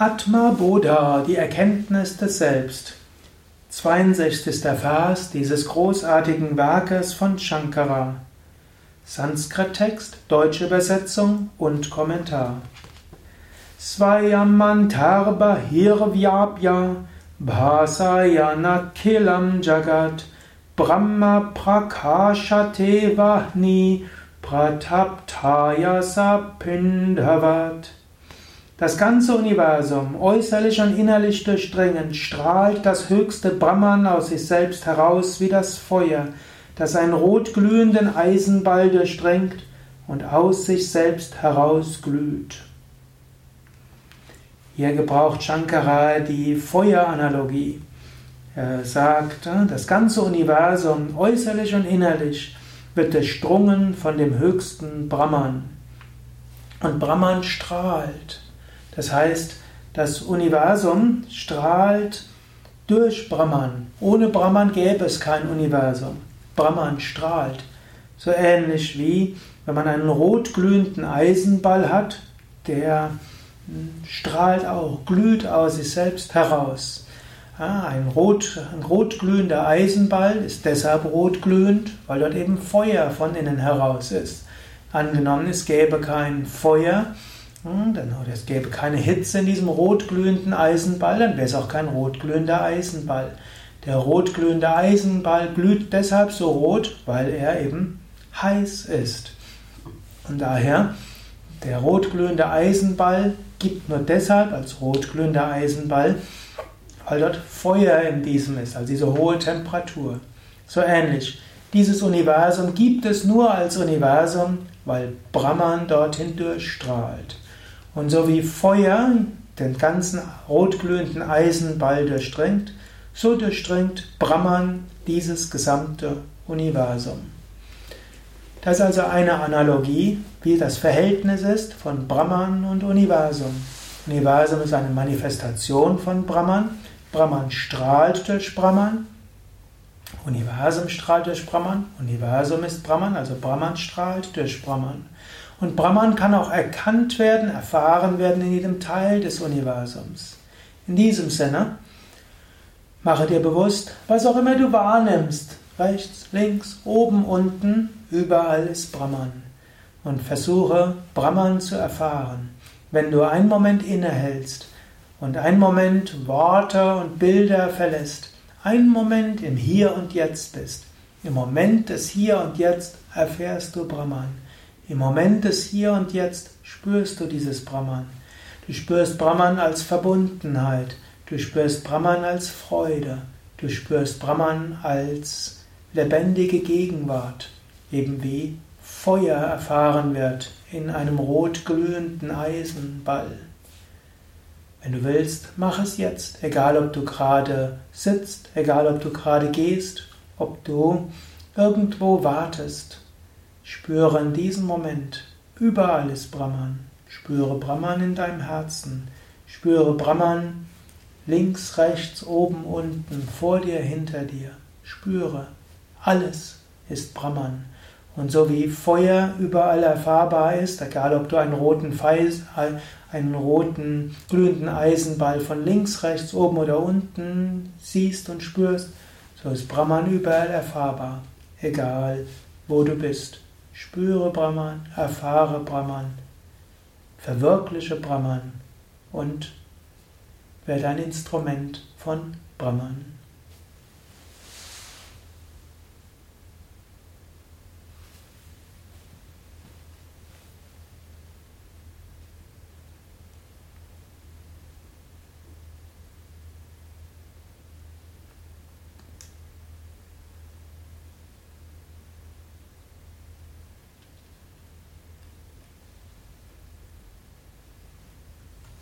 Atma Bodha, die Erkenntnis des Selbst. 62. Vers dieses großartigen Werkes von Shankara. Sanskrit-Text, deutsche Übersetzung und Kommentar. Svayamantarba hirvyapya bhasayana kilam jagat brahma prakashate vahni prataptaya sapindhavat das ganze Universum, äußerlich und innerlich durchdringend, strahlt das höchste Brahman aus sich selbst heraus wie das Feuer, das einen rotglühenden Eisenball durchdringt und aus sich selbst herausglüht. Hier gebraucht Shankara die Feueranalogie. Er sagt, das ganze Universum, äußerlich und innerlich, wird durchdrungen von dem höchsten Brahman. Und Brahman strahlt. Das heißt, das Universum strahlt durch Brahman. Ohne Brahman gäbe es kein Universum. Brahman strahlt. So ähnlich wie wenn man einen rotglühenden Eisenball hat, der strahlt auch, glüht aus sich selbst heraus. Ein, rot, ein rotglühender Eisenball ist deshalb rotglühend, weil dort eben Feuer von innen heraus ist. Angenommen, es gäbe kein Feuer, hm, dann, oder es gäbe keine Hitze in diesem rotglühenden Eisenball, dann wäre es auch kein rotglühender Eisenball. Der rotglühende Eisenball glüht deshalb so rot, weil er eben heiß ist. Und daher, der rotglühende Eisenball gibt nur deshalb als rotglühender Eisenball, weil dort Feuer in diesem ist, also diese hohe Temperatur. So ähnlich. Dieses Universum gibt es nur als Universum, weil Brahman dorthin durchstrahlt. Und so wie Feuer den ganzen rotglühenden Eisenball durchdringt, so durchdringt Brahman dieses gesamte Universum. Das ist also eine Analogie, wie das Verhältnis ist von Brahman und Universum. Universum ist eine Manifestation von Brahman. Brahman strahlt durch Brahman. Universum strahlt durch Brahman. Universum ist Brahman, also Brahman strahlt durch Brahman. Und Brahman kann auch erkannt werden, erfahren werden in jedem Teil des Universums. In diesem Sinne, mache dir bewusst, was auch immer du wahrnimmst, rechts, links, oben, unten, überall ist Brahman. Und versuche Brahman zu erfahren. Wenn du einen Moment innehältst und einen Moment Worte und Bilder verlässt, einen Moment im Hier und Jetzt bist, im Moment des Hier und Jetzt erfährst du Brahman. Im Moment des Hier und Jetzt spürst du dieses Brahman. Du spürst Brahman als Verbundenheit. Du spürst Brahman als Freude. Du spürst Brahman als lebendige Gegenwart. Eben wie Feuer erfahren wird in einem rot glühenden Eisenball. Wenn du willst, mach es jetzt, egal ob du gerade sitzt, egal ob du gerade gehst, ob du irgendwo wartest. Spüre in diesem Moment, überall ist Brahman. Spüre Brahman in deinem Herzen. Spüre Brahman links, rechts, oben, unten, vor dir, hinter dir. Spüre, alles ist Brahman. Und so wie Feuer überall erfahrbar ist, egal ob du einen roten Pfeil, einen roten glühenden Eisenball von links, rechts, oben oder unten siehst und spürst, so ist Brahman überall erfahrbar, egal wo du bist. Spüre Brahman, erfahre Brahman, verwirkliche Brahman und werde ein Instrument von Brahman.